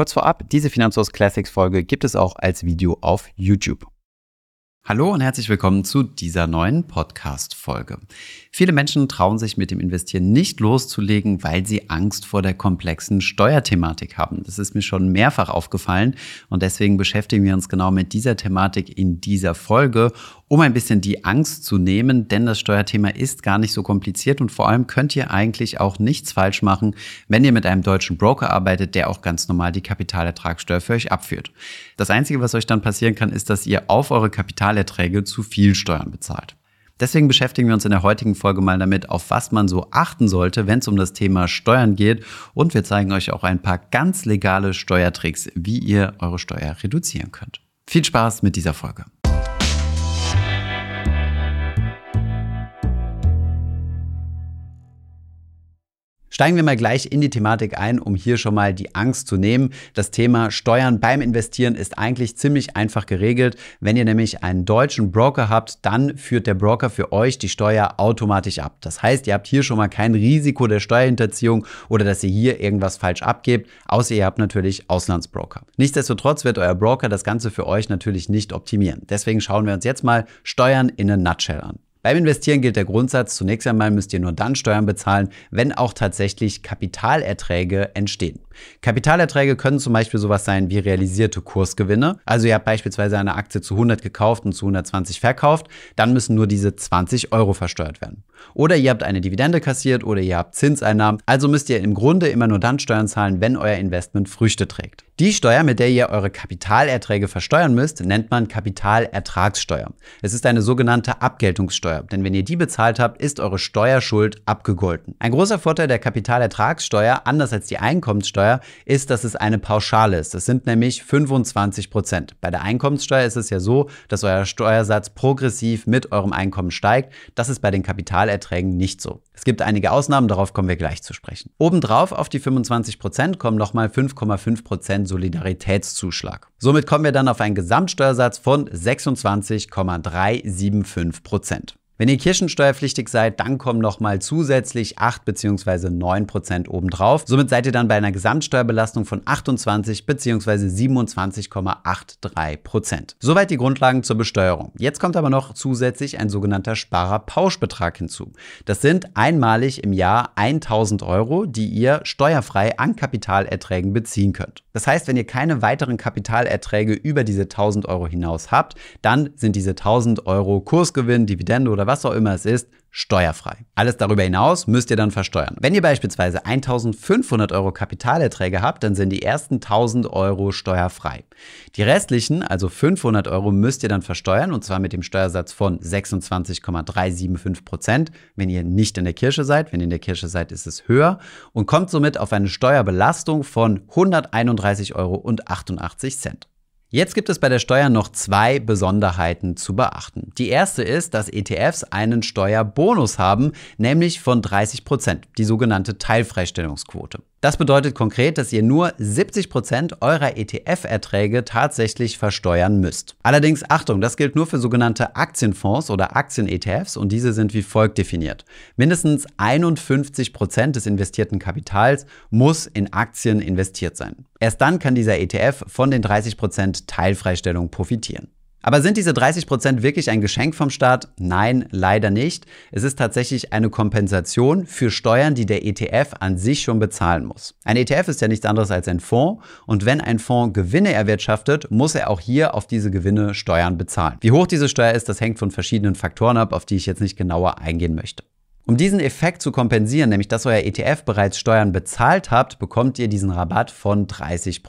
Kurz vorab, diese Finanzhaus Classics Folge gibt es auch als Video auf YouTube. Hallo und herzlich willkommen zu dieser neuen Podcast-Folge. Viele Menschen trauen sich mit dem Investieren nicht loszulegen, weil sie Angst vor der komplexen Steuerthematik haben. Das ist mir schon mehrfach aufgefallen und deswegen beschäftigen wir uns genau mit dieser Thematik in dieser Folge, um ein bisschen die Angst zu nehmen, denn das Steuerthema ist gar nicht so kompliziert und vor allem könnt ihr eigentlich auch nichts falsch machen, wenn ihr mit einem deutschen Broker arbeitet, der auch ganz normal die Kapitalertragssteuer für euch abführt. Das Einzige, was euch dann passieren kann, ist, dass ihr auf eure Kapitalerträge zu viel Steuern bezahlt. Deswegen beschäftigen wir uns in der heutigen Folge mal damit, auf was man so achten sollte, wenn es um das Thema Steuern geht. Und wir zeigen euch auch ein paar ganz legale Steuertricks, wie ihr eure Steuer reduzieren könnt. Viel Spaß mit dieser Folge. Steigen wir mal gleich in die Thematik ein, um hier schon mal die Angst zu nehmen. Das Thema Steuern beim Investieren ist eigentlich ziemlich einfach geregelt. Wenn ihr nämlich einen deutschen Broker habt, dann führt der Broker für euch die Steuer automatisch ab. Das heißt, ihr habt hier schon mal kein Risiko der Steuerhinterziehung oder dass ihr hier irgendwas falsch abgebt, außer ihr habt natürlich Auslandsbroker. Nichtsdestotrotz wird euer Broker das Ganze für euch natürlich nicht optimieren. Deswegen schauen wir uns jetzt mal Steuern in a nutshell an. Beim Investieren gilt der Grundsatz, zunächst einmal müsst ihr nur dann Steuern bezahlen, wenn auch tatsächlich Kapitalerträge entstehen. Kapitalerträge können zum Beispiel sowas sein wie realisierte Kursgewinne. Also ihr habt beispielsweise eine Aktie zu 100 gekauft und zu 120 verkauft, dann müssen nur diese 20 Euro versteuert werden. Oder ihr habt eine Dividende kassiert oder ihr habt Zinseinnahmen. Also müsst ihr im Grunde immer nur dann Steuern zahlen, wenn euer Investment Früchte trägt. Die Steuer, mit der ihr eure Kapitalerträge versteuern müsst, nennt man Kapitalertragssteuer. Es ist eine sogenannte Abgeltungssteuer, denn wenn ihr die bezahlt habt, ist eure Steuerschuld abgegolten. Ein großer Vorteil der Kapitalertragssteuer, anders als die Einkommenssteuer, ist, dass es eine Pauschale ist. Das sind nämlich 25 Prozent. Bei der Einkommenssteuer ist es ja so, dass euer Steuersatz progressiv mit eurem Einkommen steigt. Das ist bei den Kapitalerträgen nicht so. Es gibt einige Ausnahmen, darauf kommen wir gleich zu sprechen. Obendrauf auf die 25 Prozent kommen nochmal 5,5 Prozent Solidaritätszuschlag. Somit kommen wir dann auf einen Gesamtsteuersatz von 26,375 Prozent. Wenn ihr kirchensteuerpflichtig seid, dann kommen nochmal zusätzlich 8 bzw. 9 Prozent obendrauf. Somit seid ihr dann bei einer Gesamtsteuerbelastung von 28 bzw. 27,83 Prozent. Soweit die Grundlagen zur Besteuerung. Jetzt kommt aber noch zusätzlich ein sogenannter Sparerpauschbetrag hinzu. Das sind einmalig im Jahr 1000 Euro, die ihr steuerfrei an Kapitalerträgen beziehen könnt. Das heißt, wenn ihr keine weiteren Kapitalerträge über diese 1000 Euro hinaus habt, dann sind diese 1000 Euro Kursgewinn, Dividende oder was auch immer es ist, steuerfrei. Alles darüber hinaus müsst ihr dann versteuern. Wenn ihr beispielsweise 1500 Euro Kapitalerträge habt, dann sind die ersten 1000 Euro steuerfrei. Die restlichen, also 500 Euro, müsst ihr dann versteuern und zwar mit dem Steuersatz von 26,375 Prozent. Wenn ihr nicht in der Kirche seid, wenn ihr in der Kirche seid, ist es höher und kommt somit auf eine Steuerbelastung von 131,88 Euro. Jetzt gibt es bei der Steuer noch zwei Besonderheiten zu beachten. Die erste ist, dass ETFs einen Steuerbonus haben, nämlich von 30 Prozent, die sogenannte Teilfreistellungsquote. Das bedeutet konkret, dass ihr nur 70 Prozent eurer ETF-Erträge tatsächlich versteuern müsst. Allerdings Achtung, das gilt nur für sogenannte Aktienfonds oder Aktien-ETFs und diese sind wie folgt definiert. Mindestens 51 Prozent des investierten Kapitals muss in Aktien investiert sein. Erst dann kann dieser ETF von den 30 Prozent Teilfreistellung profitieren. Aber sind diese 30% wirklich ein Geschenk vom Staat? Nein, leider nicht. Es ist tatsächlich eine Kompensation für Steuern, die der ETF an sich schon bezahlen muss. Ein ETF ist ja nichts anderes als ein Fonds und wenn ein Fonds Gewinne erwirtschaftet, muss er auch hier auf diese Gewinne Steuern bezahlen. Wie hoch diese Steuer ist, das hängt von verschiedenen Faktoren ab, auf die ich jetzt nicht genauer eingehen möchte. Um diesen Effekt zu kompensieren, nämlich dass euer ETF bereits Steuern bezahlt habt, bekommt ihr diesen Rabatt von 30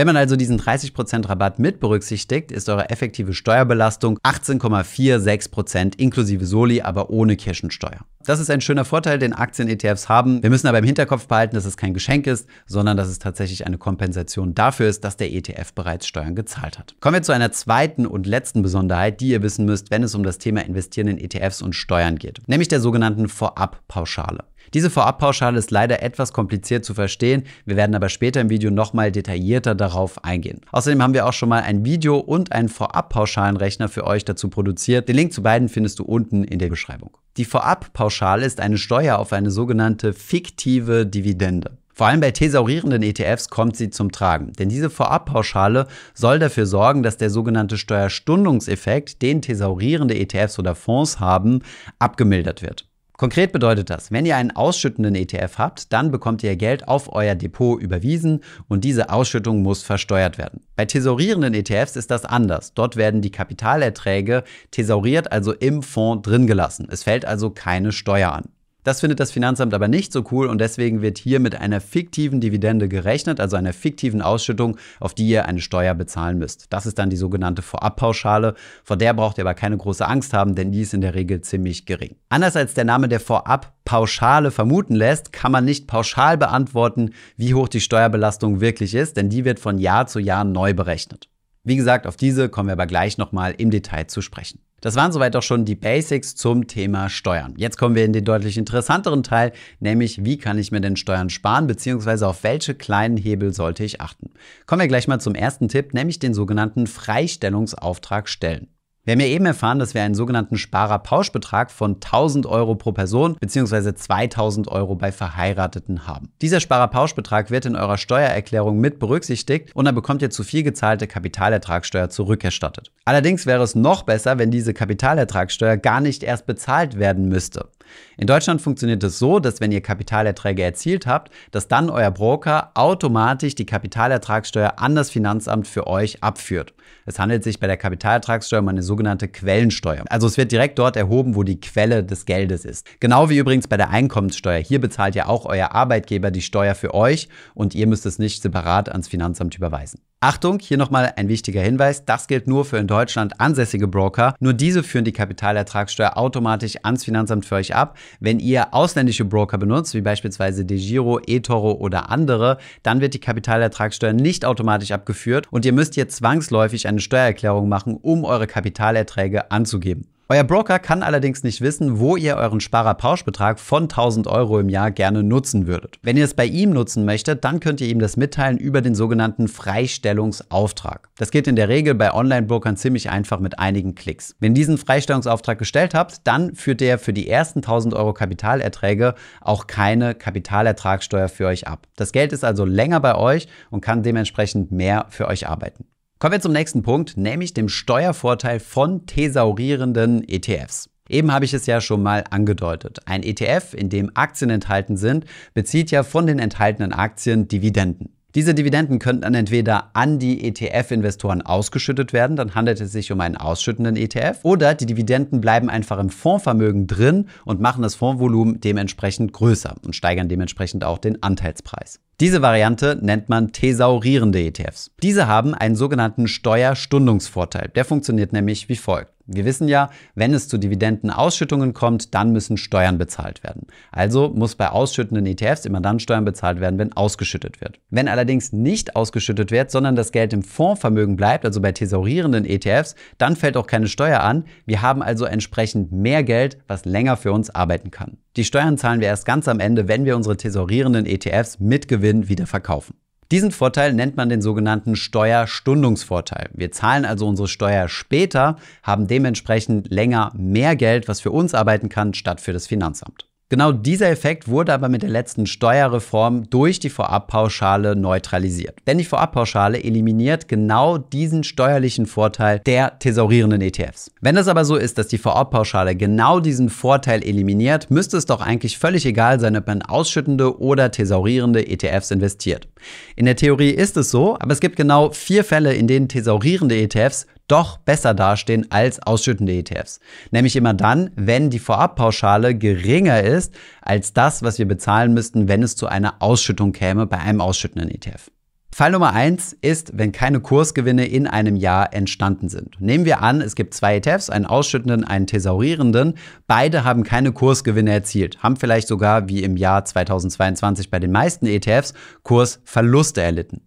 wenn man also diesen 30% Rabatt mit berücksichtigt, ist eure effektive Steuerbelastung 18,46% inklusive Soli, aber ohne Kirchensteuer. Das ist ein schöner Vorteil, den Aktien-ETFs haben. Wir müssen aber im Hinterkopf behalten, dass es kein Geschenk ist, sondern dass es tatsächlich eine Kompensation dafür ist, dass der ETF bereits Steuern gezahlt hat. Kommen wir zu einer zweiten und letzten Besonderheit, die ihr wissen müsst, wenn es um das Thema Investieren in ETFs und Steuern geht, nämlich der sogenannten Vorabpauschale. Diese Vorabpauschale ist leider etwas kompliziert zu verstehen. Wir werden aber später im Video nochmal detaillierter darauf eingehen. Außerdem haben wir auch schon mal ein Video und einen Vorabpauschalenrechner für euch dazu produziert. Den Link zu beiden findest du unten in der Beschreibung. Die Vorabpauschale ist eine Steuer auf eine sogenannte fiktive Dividende. Vor allem bei thesaurierenden ETFs kommt sie zum Tragen, denn diese Vorabpauschale soll dafür sorgen, dass der sogenannte Steuerstundungseffekt, den thesaurierende ETFs oder Fonds haben, abgemildert wird. Konkret bedeutet das, wenn ihr einen ausschüttenden ETF habt, dann bekommt ihr Geld auf euer Depot überwiesen und diese Ausschüttung muss versteuert werden. Bei thesaurierenden ETFs ist das anders. Dort werden die Kapitalerträge thesauriert, also im Fonds drin gelassen. Es fällt also keine Steuer an. Das findet das Finanzamt aber nicht so cool und deswegen wird hier mit einer fiktiven Dividende gerechnet, also einer fiktiven Ausschüttung, auf die ihr eine Steuer bezahlen müsst. Das ist dann die sogenannte Vorabpauschale. Vor der braucht ihr aber keine große Angst haben, denn die ist in der Regel ziemlich gering. Anders als der Name der Vorabpauschale vermuten lässt, kann man nicht pauschal beantworten, wie hoch die Steuerbelastung wirklich ist, denn die wird von Jahr zu Jahr neu berechnet. Wie gesagt, auf diese kommen wir aber gleich nochmal im Detail zu sprechen. Das waren soweit auch schon die Basics zum Thema Steuern. Jetzt kommen wir in den deutlich interessanteren Teil, nämlich wie kann ich mir denn Steuern sparen, beziehungsweise auf welche kleinen Hebel sollte ich achten. Kommen wir gleich mal zum ersten Tipp, nämlich den sogenannten Freistellungsauftrag stellen. Wir haben ja eben erfahren, dass wir einen sogenannten Sparerpauschbetrag von 1000 Euro pro Person bzw. 2000 Euro bei Verheirateten haben. Dieser Sparerpauschbetrag wird in eurer Steuererklärung mit berücksichtigt und dann bekommt ihr zu viel gezahlte Kapitalertragssteuer zurückerstattet. Allerdings wäre es noch besser, wenn diese Kapitalertragssteuer gar nicht erst bezahlt werden müsste. In Deutschland funktioniert es so, dass wenn ihr Kapitalerträge erzielt habt, dass dann euer Broker automatisch die Kapitalertragssteuer an das Finanzamt für euch abführt. Es handelt sich bei der Kapitalertragssteuer um eine sogenannte Quellensteuer. Also es wird direkt dort erhoben, wo die Quelle des Geldes ist. Genau wie übrigens bei der Einkommenssteuer. Hier bezahlt ja auch euer Arbeitgeber die Steuer für euch und ihr müsst es nicht separat ans Finanzamt überweisen. Achtung, hier nochmal ein wichtiger Hinweis. Das gilt nur für in Deutschland ansässige Broker. Nur diese führen die Kapitalertragssteuer automatisch ans Finanzamt für euch ab. Wenn ihr ausländische Broker benutzt, wie beispielsweise DeGiro, eToro oder andere, dann wird die Kapitalertragssteuer nicht automatisch abgeführt und ihr müsst hier zwangsläufig eine Steuererklärung machen, um eure Kapitalerträge anzugeben. Euer Broker kann allerdings nicht wissen, wo ihr euren Sparerpauschbetrag von 1000 Euro im Jahr gerne nutzen würdet. Wenn ihr es bei ihm nutzen möchtet, dann könnt ihr ihm das mitteilen über den sogenannten Freistellungsauftrag. Das geht in der Regel bei Online-Brokern ziemlich einfach mit einigen Klicks. Wenn ihr diesen Freistellungsauftrag gestellt habt, dann führt er für die ersten 1000 Euro Kapitalerträge auch keine Kapitalertragssteuer für euch ab. Das Geld ist also länger bei euch und kann dementsprechend mehr für euch arbeiten. Kommen wir zum nächsten Punkt, nämlich dem Steuervorteil von thesaurierenden ETFs. Eben habe ich es ja schon mal angedeutet. Ein ETF, in dem Aktien enthalten sind, bezieht ja von den enthaltenen Aktien Dividenden. Diese Dividenden könnten dann entweder an die ETF-Investoren ausgeschüttet werden, dann handelt es sich um einen ausschüttenden ETF, oder die Dividenden bleiben einfach im Fondsvermögen drin und machen das Fondsvolumen dementsprechend größer und steigern dementsprechend auch den Anteilspreis. Diese Variante nennt man thesaurierende ETFs. Diese haben einen sogenannten Steuerstundungsvorteil. Der funktioniert nämlich wie folgt. Wir wissen ja, wenn es zu Dividendenausschüttungen kommt, dann müssen Steuern bezahlt werden. Also muss bei ausschüttenden ETFs immer dann Steuern bezahlt werden, wenn ausgeschüttet wird. Wenn allerdings nicht ausgeschüttet wird, sondern das Geld im Fondsvermögen bleibt, also bei thesaurierenden ETFs, dann fällt auch keine Steuer an. Wir haben also entsprechend mehr Geld, was länger für uns arbeiten kann. Die Steuern zahlen wir erst ganz am Ende, wenn wir unsere tesaurierenden ETFs mit Gewinn wieder verkaufen. Diesen Vorteil nennt man den sogenannten Steuerstundungsvorteil. Wir zahlen also unsere Steuer später, haben dementsprechend länger mehr Geld, was für uns arbeiten kann, statt für das Finanzamt. Genau dieser Effekt wurde aber mit der letzten Steuerreform durch die Vorabpauschale neutralisiert. Denn die Vorabpauschale eliminiert genau diesen steuerlichen Vorteil der thesaurierenden ETFs. Wenn es aber so ist, dass die Vorabpauschale genau diesen Vorteil eliminiert, müsste es doch eigentlich völlig egal sein, ob man ausschüttende oder thesaurierende ETFs investiert. In der Theorie ist es so, aber es gibt genau vier Fälle, in denen thesaurierende ETFs doch besser dastehen als ausschüttende ETFs. Nämlich immer dann, wenn die Vorabpauschale geringer ist als das, was wir bezahlen müssten, wenn es zu einer Ausschüttung käme bei einem ausschüttenden ETF. Fall Nummer eins ist, wenn keine Kursgewinne in einem Jahr entstanden sind. Nehmen wir an, es gibt zwei ETFs, einen ausschüttenden, einen thesaurierenden. Beide haben keine Kursgewinne erzielt, haben vielleicht sogar wie im Jahr 2022 bei den meisten ETFs Kursverluste erlitten.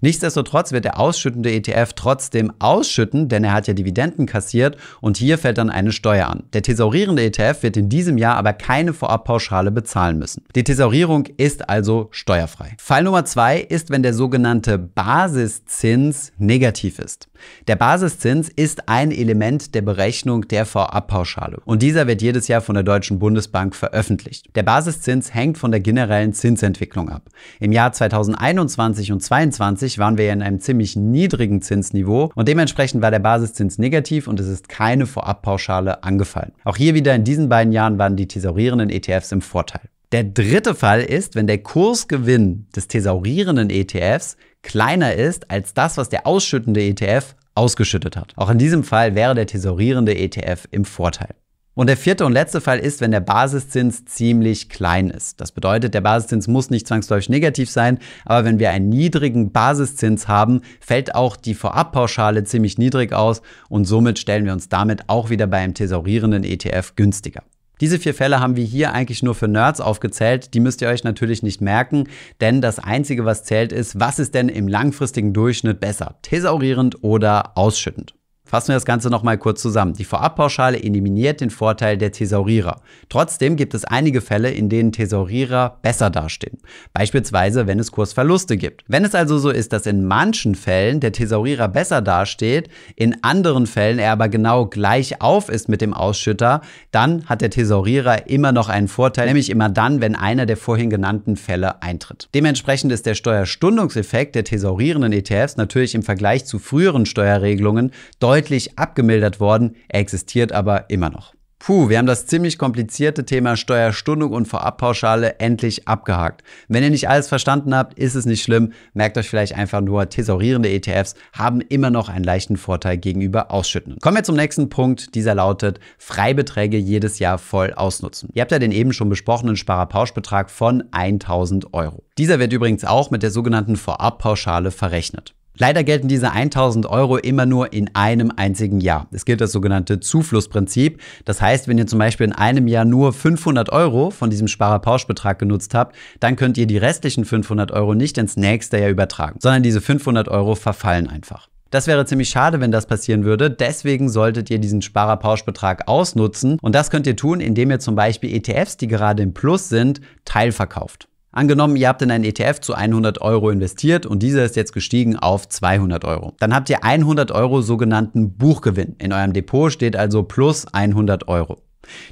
Nichtsdestotrotz wird der ausschüttende ETF trotzdem ausschütten, denn er hat ja Dividenden kassiert und hier fällt dann eine Steuer an. Der thesaurierende ETF wird in diesem Jahr aber keine Vorabpauschale bezahlen müssen. Die Thesaurierung ist also steuerfrei. Fall Nummer zwei ist, wenn der sogenannte Basiszins negativ ist. Der Basiszins ist ein Element der Berechnung der Vorabpauschale und dieser wird jedes Jahr von der Deutschen Bundesbank veröffentlicht. Der Basiszins hängt von der generellen Zinsentwicklung ab. Im Jahr 2021 und 2022 waren wir ja in einem ziemlich niedrigen Zinsniveau und dementsprechend war der Basiszins negativ und es ist keine Vorabpauschale angefallen. Auch hier wieder in diesen beiden Jahren waren die thesaurierenden ETFs im Vorteil. Der dritte Fall ist, wenn der Kursgewinn des thesaurierenden ETFs kleiner ist als das, was der ausschüttende ETF ausgeschüttet hat. Auch in diesem Fall wäre der thesaurierende ETF im Vorteil. Und der vierte und letzte Fall ist, wenn der Basiszins ziemlich klein ist. Das bedeutet, der Basiszins muss nicht zwangsläufig negativ sein, aber wenn wir einen niedrigen Basiszins haben, fällt auch die Vorabpauschale ziemlich niedrig aus und somit stellen wir uns damit auch wieder bei einem thesaurierenden ETF günstiger. Diese vier Fälle haben wir hier eigentlich nur für Nerds aufgezählt. Die müsst ihr euch natürlich nicht merken, denn das Einzige, was zählt, ist, was ist denn im langfristigen Durchschnitt besser? Thesaurierend oder ausschüttend? Fassen wir das Ganze nochmal kurz zusammen. Die Vorabpauschale eliminiert den Vorteil der Thesaurierer. Trotzdem gibt es einige Fälle, in denen Thesaurierer besser dastehen. Beispielsweise, wenn es Kursverluste gibt. Wenn es also so ist, dass in manchen Fällen der Thesaurierer besser dasteht, in anderen Fällen er aber genau gleich auf ist mit dem Ausschütter, dann hat der Thesaurierer immer noch einen Vorteil, nämlich immer dann, wenn einer der vorhin genannten Fälle eintritt. Dementsprechend ist der Steuerstundungseffekt der thesaurierenden ETFs natürlich im Vergleich zu früheren Steuerregelungen deutlich deutlich abgemildert worden, er existiert aber immer noch. Puh, wir haben das ziemlich komplizierte Thema Steuerstundung und Vorabpauschale endlich abgehakt. Wenn ihr nicht alles verstanden habt, ist es nicht schlimm. Merkt euch vielleicht einfach nur, thesaurierende ETFs haben immer noch einen leichten Vorteil gegenüber ausschüttenden. Kommen wir zum nächsten Punkt. Dieser lautet, Freibeträge jedes Jahr voll ausnutzen. Ihr habt ja den eben schon besprochenen Sparerpauschbetrag von 1000 Euro. Dieser wird übrigens auch mit der sogenannten Vorabpauschale verrechnet. Leider gelten diese 1000 Euro immer nur in einem einzigen Jahr. Es gilt das sogenannte Zuflussprinzip. Das heißt, wenn ihr zum Beispiel in einem Jahr nur 500 Euro von diesem Sparerpauschbetrag genutzt habt, dann könnt ihr die restlichen 500 Euro nicht ins nächste Jahr übertragen, sondern diese 500 Euro verfallen einfach. Das wäre ziemlich schade, wenn das passieren würde. Deswegen solltet ihr diesen Sparerpauschbetrag ausnutzen. Und das könnt ihr tun, indem ihr zum Beispiel ETFs, die gerade im Plus sind, teilverkauft. Angenommen, ihr habt in einen ETF zu 100 Euro investiert und dieser ist jetzt gestiegen auf 200 Euro. Dann habt ihr 100 Euro sogenannten Buchgewinn. In eurem Depot steht also plus 100 Euro.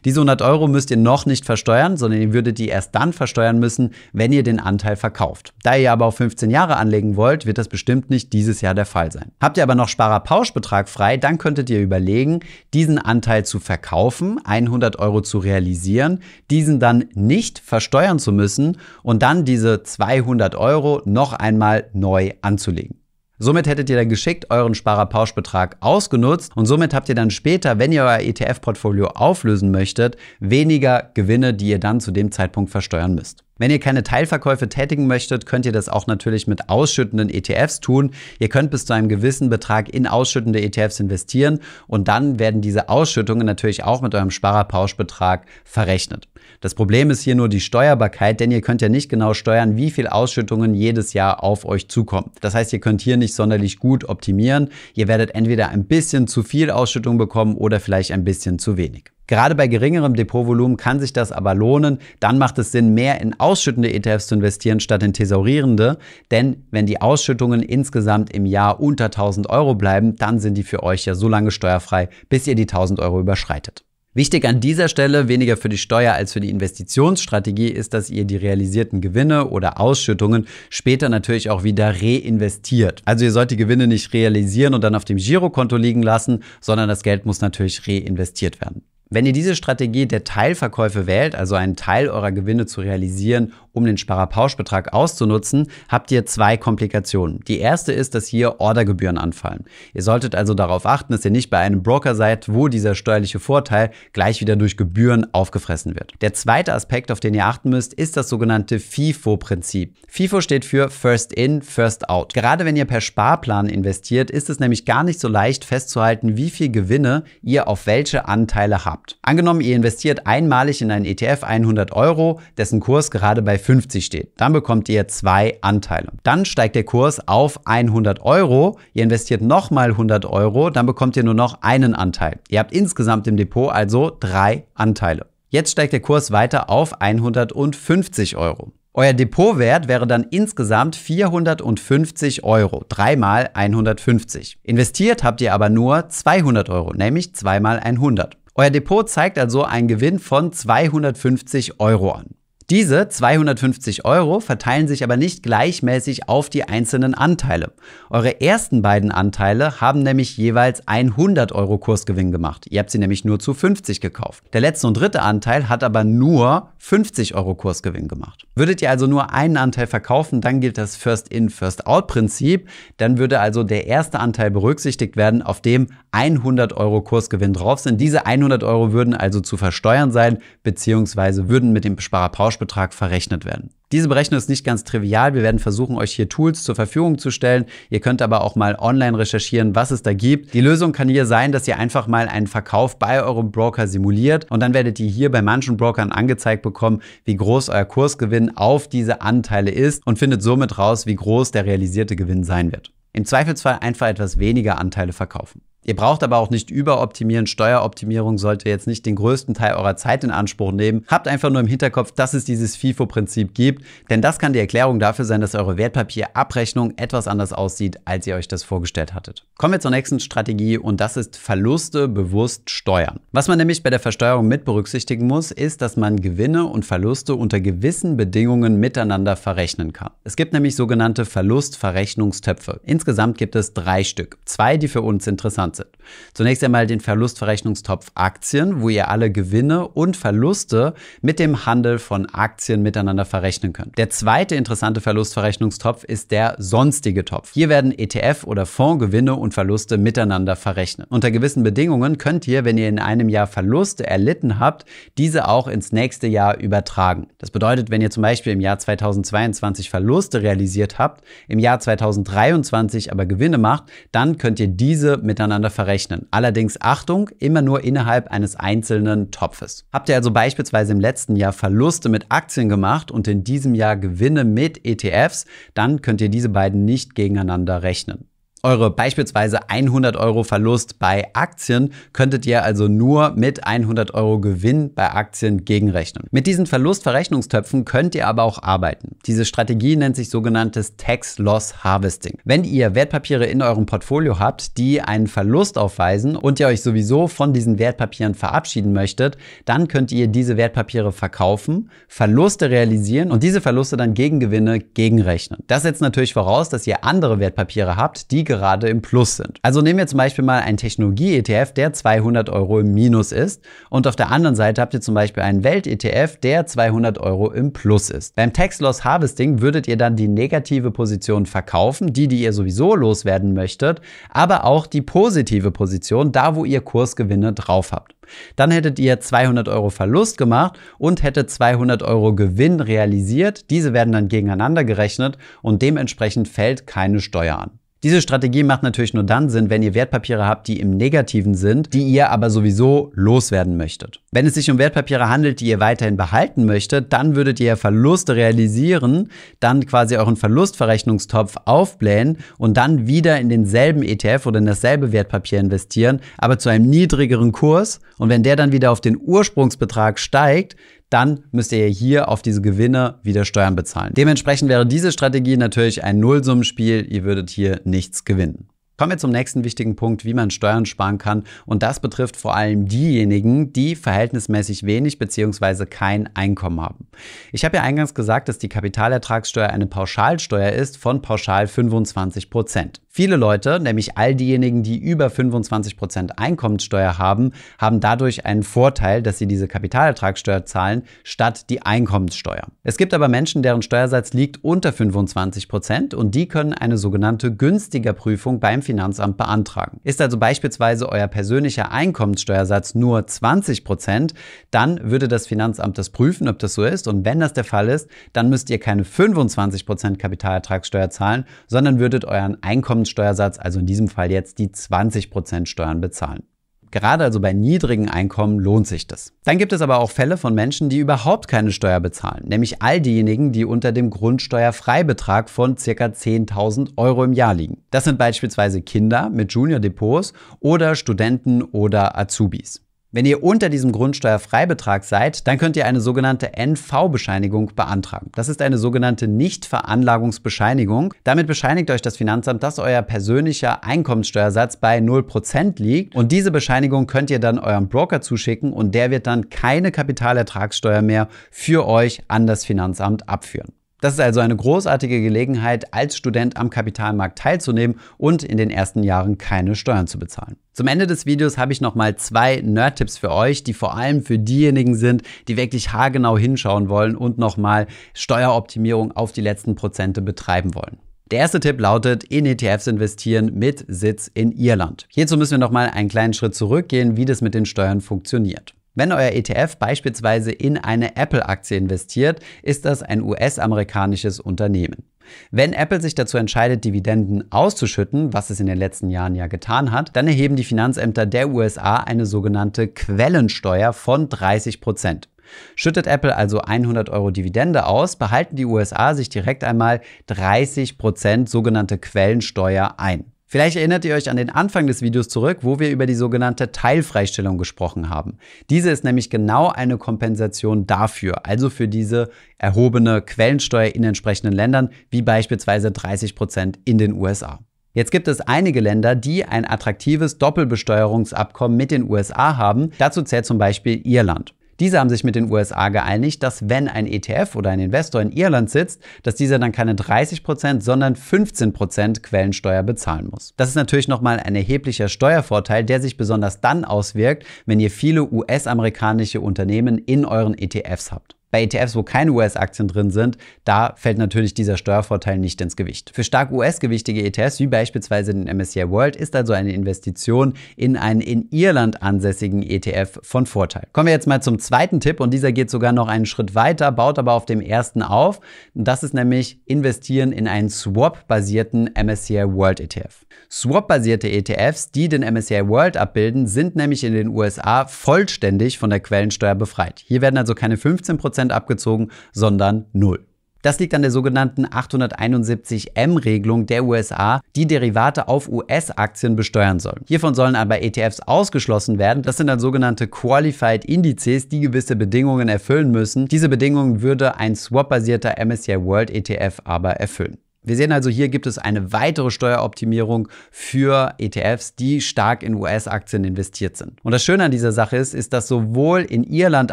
Diese 100 Euro müsst ihr noch nicht versteuern, sondern ihr würdet die erst dann versteuern müssen, wenn ihr den Anteil verkauft. Da ihr aber auf 15 Jahre anlegen wollt, wird das bestimmt nicht dieses Jahr der Fall sein. Habt ihr aber noch Sparerpauschbetrag frei, dann könntet ihr überlegen, diesen Anteil zu verkaufen, 100 Euro zu realisieren, diesen dann nicht versteuern zu müssen und dann diese 200 Euro noch einmal neu anzulegen. Somit hättet ihr dann geschickt euren Sparerpauschbetrag ausgenutzt und somit habt ihr dann später, wenn ihr euer ETF-Portfolio auflösen möchtet, weniger Gewinne, die ihr dann zu dem Zeitpunkt versteuern müsst. Wenn ihr keine Teilverkäufe tätigen möchtet, könnt ihr das auch natürlich mit ausschüttenden ETFs tun. Ihr könnt bis zu einem gewissen Betrag in ausschüttende ETFs investieren und dann werden diese Ausschüttungen natürlich auch mit eurem Sparerpauschbetrag verrechnet. Das Problem ist hier nur die Steuerbarkeit, denn ihr könnt ja nicht genau steuern, wie viel Ausschüttungen jedes Jahr auf euch zukommen. Das heißt, ihr könnt hier nicht sonderlich gut optimieren. Ihr werdet entweder ein bisschen zu viel Ausschüttung bekommen oder vielleicht ein bisschen zu wenig. Gerade bei geringerem Depotvolumen kann sich das aber lohnen. Dann macht es Sinn, mehr in ausschüttende ETFs zu investieren statt in thesaurierende. Denn wenn die Ausschüttungen insgesamt im Jahr unter 1000 Euro bleiben, dann sind die für euch ja so lange steuerfrei, bis ihr die 1000 Euro überschreitet. Wichtig an dieser Stelle, weniger für die Steuer als für die Investitionsstrategie, ist, dass ihr die realisierten Gewinne oder Ausschüttungen später natürlich auch wieder reinvestiert. Also ihr sollt die Gewinne nicht realisieren und dann auf dem Girokonto liegen lassen, sondern das Geld muss natürlich reinvestiert werden. Wenn ihr diese Strategie der Teilverkäufe wählt, also einen Teil eurer Gewinne zu realisieren, um den Sparerpauschbetrag auszunutzen, habt ihr zwei Komplikationen. Die erste ist, dass hier Ordergebühren anfallen. Ihr solltet also darauf achten, dass ihr nicht bei einem Broker seid, wo dieser steuerliche Vorteil gleich wieder durch Gebühren aufgefressen wird. Der zweite Aspekt, auf den ihr achten müsst, ist das sogenannte FIFO-Prinzip. FIFO steht für First In, First Out. Gerade wenn ihr per Sparplan investiert, ist es nämlich gar nicht so leicht festzuhalten, wie viel Gewinne ihr auf welche Anteile habt. Habt. Angenommen, ihr investiert einmalig in einen ETF 100 Euro, dessen Kurs gerade bei 50 steht. Dann bekommt ihr zwei Anteile. Dann steigt der Kurs auf 100 Euro. Ihr investiert nochmal 100 Euro, dann bekommt ihr nur noch einen Anteil. Ihr habt insgesamt im Depot also drei Anteile. Jetzt steigt der Kurs weiter auf 150 Euro. Euer Depotwert wäre dann insgesamt 450 Euro, dreimal 150. Investiert habt ihr aber nur 200 Euro, nämlich zweimal 100. Euer Depot zeigt also einen Gewinn von 250 Euro an. Diese 250 Euro verteilen sich aber nicht gleichmäßig auf die einzelnen Anteile. Eure ersten beiden Anteile haben nämlich jeweils 100 Euro Kursgewinn gemacht. Ihr habt sie nämlich nur zu 50 gekauft. Der letzte und dritte Anteil hat aber nur 50 Euro Kursgewinn gemacht. Würdet ihr also nur einen Anteil verkaufen, dann gilt das First-in, First-out-Prinzip. Dann würde also der erste Anteil berücksichtigt werden, auf dem 100 Euro Kursgewinn drauf sind. Diese 100 Euro würden also zu versteuern sein, beziehungsweise würden mit dem Sparerpausch Pauschbetrag verrechnet werden. Diese Berechnung ist nicht ganz trivial. Wir werden versuchen, euch hier Tools zur Verfügung zu stellen. Ihr könnt aber auch mal online recherchieren, was es da gibt. Die Lösung kann hier sein, dass ihr einfach mal einen Verkauf bei eurem Broker simuliert und dann werdet ihr hier bei manchen Brokern angezeigt bekommen, wie groß euer Kursgewinn auf diese Anteile ist und findet somit raus, wie groß der realisierte Gewinn sein wird. Im Zweifelsfall einfach etwas weniger Anteile verkaufen. Ihr braucht aber auch nicht überoptimieren. Steueroptimierung sollte jetzt nicht den größten Teil eurer Zeit in Anspruch nehmen. Habt einfach nur im Hinterkopf, dass es dieses FIFO-Prinzip gibt, denn das kann die Erklärung dafür sein, dass eure Wertpapierabrechnung etwas anders aussieht, als ihr euch das vorgestellt hattet. Kommen wir zur nächsten Strategie und das ist Verluste bewusst steuern. Was man nämlich bei der Versteuerung mit berücksichtigen muss, ist, dass man Gewinne und Verluste unter gewissen Bedingungen miteinander verrechnen kann. Es gibt nämlich sogenannte Verlustverrechnungstöpfe. Insgesamt gibt es drei Stück. Zwei, die für uns interessant sind. Zunächst einmal den Verlustverrechnungstopf Aktien, wo ihr alle Gewinne und Verluste mit dem Handel von Aktien miteinander verrechnen könnt. Der zweite interessante Verlustverrechnungstopf ist der sonstige Topf. Hier werden ETF- oder Fondsgewinne und Verluste miteinander verrechnet. Unter gewissen Bedingungen könnt ihr, wenn ihr in einem Jahr Verluste erlitten habt, diese auch ins nächste Jahr übertragen. Das bedeutet, wenn ihr zum Beispiel im Jahr 2022 Verluste realisiert habt, im Jahr 2023 aber Gewinne macht, dann könnt ihr diese miteinander miteinander verrechnen. Allerdings Achtung, immer nur innerhalb eines einzelnen Topfes. Habt ihr also beispielsweise im letzten Jahr Verluste mit Aktien gemacht und in diesem Jahr Gewinne mit ETFs, dann könnt ihr diese beiden nicht gegeneinander rechnen. Eure beispielsweise 100 Euro Verlust bei Aktien könntet ihr also nur mit 100 Euro Gewinn bei Aktien gegenrechnen. Mit diesen Verlustverrechnungstöpfen könnt ihr aber auch arbeiten. Diese Strategie nennt sich sogenanntes Tax Loss Harvesting. Wenn ihr Wertpapiere in eurem Portfolio habt, die einen Verlust aufweisen und ihr euch sowieso von diesen Wertpapieren verabschieden möchtet, dann könnt ihr diese Wertpapiere verkaufen, Verluste realisieren und diese Verluste dann gegen Gewinne gegenrechnen. Das setzt natürlich voraus, dass ihr andere Wertpapiere habt, die gerade im Plus sind. Also nehmen wir zum Beispiel mal einen Technologie-ETF, der 200 Euro im Minus ist und auf der anderen Seite habt ihr zum Beispiel einen Welt-ETF, der 200 Euro im Plus ist. Beim Tax Loss Harvesting würdet ihr dann die negative Position verkaufen, die, die ihr sowieso loswerden möchtet, aber auch die positive Position, da wo ihr Kursgewinne drauf habt. Dann hättet ihr 200 Euro Verlust gemacht und hättet 200 Euro Gewinn realisiert. Diese werden dann gegeneinander gerechnet und dementsprechend fällt keine Steuer an. Diese Strategie macht natürlich nur dann Sinn, wenn ihr Wertpapiere habt, die im Negativen sind, die ihr aber sowieso loswerden möchtet. Wenn es sich um Wertpapiere handelt, die ihr weiterhin behalten möchtet, dann würdet ihr Verluste realisieren, dann quasi euren Verlustverrechnungstopf aufblähen und dann wieder in denselben ETF oder in dasselbe Wertpapier investieren, aber zu einem niedrigeren Kurs. Und wenn der dann wieder auf den Ursprungsbetrag steigt, dann müsst ihr hier auf diese Gewinne wieder Steuern bezahlen. Dementsprechend wäre diese Strategie natürlich ein Nullsummenspiel. Ihr würdet hier nichts gewinnen. Kommen wir zum nächsten wichtigen Punkt, wie man Steuern sparen kann. Und das betrifft vor allem diejenigen, die verhältnismäßig wenig bzw. kein Einkommen haben. Ich habe ja eingangs gesagt, dass die Kapitalertragssteuer eine Pauschalsteuer ist von pauschal 25 Prozent. Viele Leute, nämlich all diejenigen, die über 25% Einkommenssteuer haben, haben dadurch einen Vorteil, dass sie diese Kapitalertragssteuer zahlen, statt die Einkommenssteuer. Es gibt aber Menschen, deren Steuersatz liegt unter 25% und die können eine sogenannte günstiger Prüfung beim Finanzamt beantragen. Ist also beispielsweise euer persönlicher Einkommenssteuersatz nur 20%, dann würde das Finanzamt das prüfen, ob das so ist und wenn das der Fall ist, dann müsst ihr keine 25% Kapitalertragssteuer zahlen, sondern würdet euren Einkommenssteuersatz, also in diesem Fall jetzt die 20% Steuern bezahlen. Gerade also bei niedrigen Einkommen lohnt sich das. Dann gibt es aber auch Fälle von Menschen, die überhaupt keine Steuer bezahlen, nämlich all diejenigen, die unter dem Grundsteuerfreibetrag von ca. 10.000 Euro im Jahr liegen. Das sind beispielsweise Kinder mit Junior Depots oder Studenten oder Azubis. Wenn ihr unter diesem Grundsteuerfreibetrag seid, dann könnt ihr eine sogenannte NV-Bescheinigung beantragen. Das ist eine sogenannte Nichtveranlagungsbescheinigung. Damit bescheinigt euch das Finanzamt, dass euer persönlicher Einkommenssteuersatz bei 0% liegt. Und diese Bescheinigung könnt ihr dann eurem Broker zuschicken und der wird dann keine Kapitalertragssteuer mehr für euch an das Finanzamt abführen. Das ist also eine großartige Gelegenheit, als Student am Kapitalmarkt teilzunehmen und in den ersten Jahren keine Steuern zu bezahlen. Zum Ende des Videos habe ich nochmal zwei Nerd-Tipps für euch, die vor allem für diejenigen sind, die wirklich haargenau hinschauen wollen und nochmal Steueroptimierung auf die letzten Prozente betreiben wollen. Der erste Tipp lautet, in ETFs investieren mit Sitz in Irland. Hierzu müssen wir nochmal einen kleinen Schritt zurückgehen, wie das mit den Steuern funktioniert. Wenn euer ETF beispielsweise in eine Apple-Aktie investiert, ist das ein US-amerikanisches Unternehmen. Wenn Apple sich dazu entscheidet, Dividenden auszuschütten, was es in den letzten Jahren ja getan hat, dann erheben die Finanzämter der USA eine sogenannte Quellensteuer von 30 Prozent. Schüttet Apple also 100 Euro Dividende aus, behalten die USA sich direkt einmal 30 Prozent sogenannte Quellensteuer ein. Vielleicht erinnert ihr euch an den Anfang des Videos zurück, wo wir über die sogenannte Teilfreistellung gesprochen haben. Diese ist nämlich genau eine Kompensation dafür, also für diese erhobene Quellensteuer in entsprechenden Ländern, wie beispielsweise 30 Prozent in den USA. Jetzt gibt es einige Länder, die ein attraktives Doppelbesteuerungsabkommen mit den USA haben. Dazu zählt zum Beispiel Irland. Diese haben sich mit den USA geeinigt, dass wenn ein ETF oder ein Investor in Irland sitzt, dass dieser dann keine 30%, sondern 15% Quellensteuer bezahlen muss. Das ist natürlich nochmal ein erheblicher Steuervorteil, der sich besonders dann auswirkt, wenn ihr viele US-amerikanische Unternehmen in euren ETFs habt. Bei ETFs, wo keine US-Aktien drin sind, da fällt natürlich dieser Steuervorteil nicht ins Gewicht. Für stark US-gewichtige ETFs, wie beispielsweise den MSCI World, ist also eine Investition in einen in Irland ansässigen ETF von Vorteil. Kommen wir jetzt mal zum zweiten Tipp und dieser geht sogar noch einen Schritt weiter, baut aber auf dem ersten auf. Das ist nämlich investieren in einen Swap-basierten MSCI World ETF. Swap-basierte ETFs, die den MSCI World abbilden, sind nämlich in den USA vollständig von der Quellensteuer befreit. Hier werden also keine 15% abgezogen, sondern null. Das liegt an der sogenannten 871M-Regelung der USA, die Derivate auf US-Aktien besteuern soll. Hiervon sollen aber ETFs ausgeschlossen werden. Das sind dann sogenannte Qualified Indizes, die gewisse Bedingungen erfüllen müssen. Diese Bedingungen würde ein swap-basierter MSCI World ETF aber erfüllen. Wir sehen also, hier gibt es eine weitere Steueroptimierung für ETFs, die stark in US-Aktien investiert sind. Und das Schöne an dieser Sache ist, ist, dass sowohl in Irland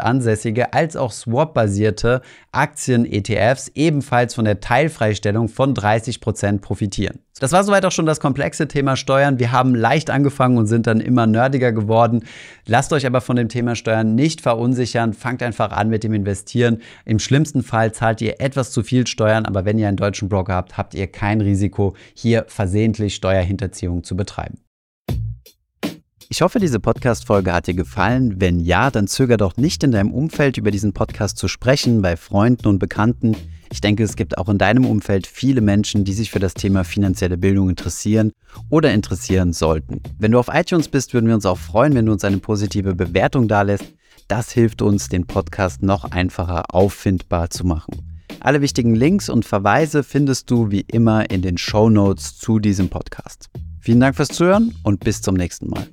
ansässige als auch swap-basierte Aktien-ETFs ebenfalls von der Teilfreistellung von 30 Prozent profitieren. Das war soweit auch schon das komplexe Thema Steuern. Wir haben leicht angefangen und sind dann immer nerdiger geworden. Lasst euch aber von dem Thema Steuern nicht verunsichern. Fangt einfach an mit dem Investieren. Im schlimmsten Fall zahlt ihr etwas zu viel Steuern, aber wenn ihr einen deutschen Broker habt, habt ihr kein Risiko, hier versehentlich Steuerhinterziehung zu betreiben. Ich hoffe, diese Podcast-Folge hat dir gefallen. Wenn ja, dann zöger doch nicht in deinem Umfeld über diesen Podcast zu sprechen, bei Freunden und Bekannten. Ich denke, es gibt auch in deinem Umfeld viele Menschen, die sich für das Thema finanzielle Bildung interessieren oder interessieren sollten. Wenn du auf iTunes bist, würden wir uns auch freuen, wenn du uns eine positive Bewertung dalässt. Das hilft uns, den Podcast noch einfacher auffindbar zu machen. Alle wichtigen Links und Verweise findest du wie immer in den Show Notes zu diesem Podcast. Vielen Dank fürs Zuhören und bis zum nächsten Mal.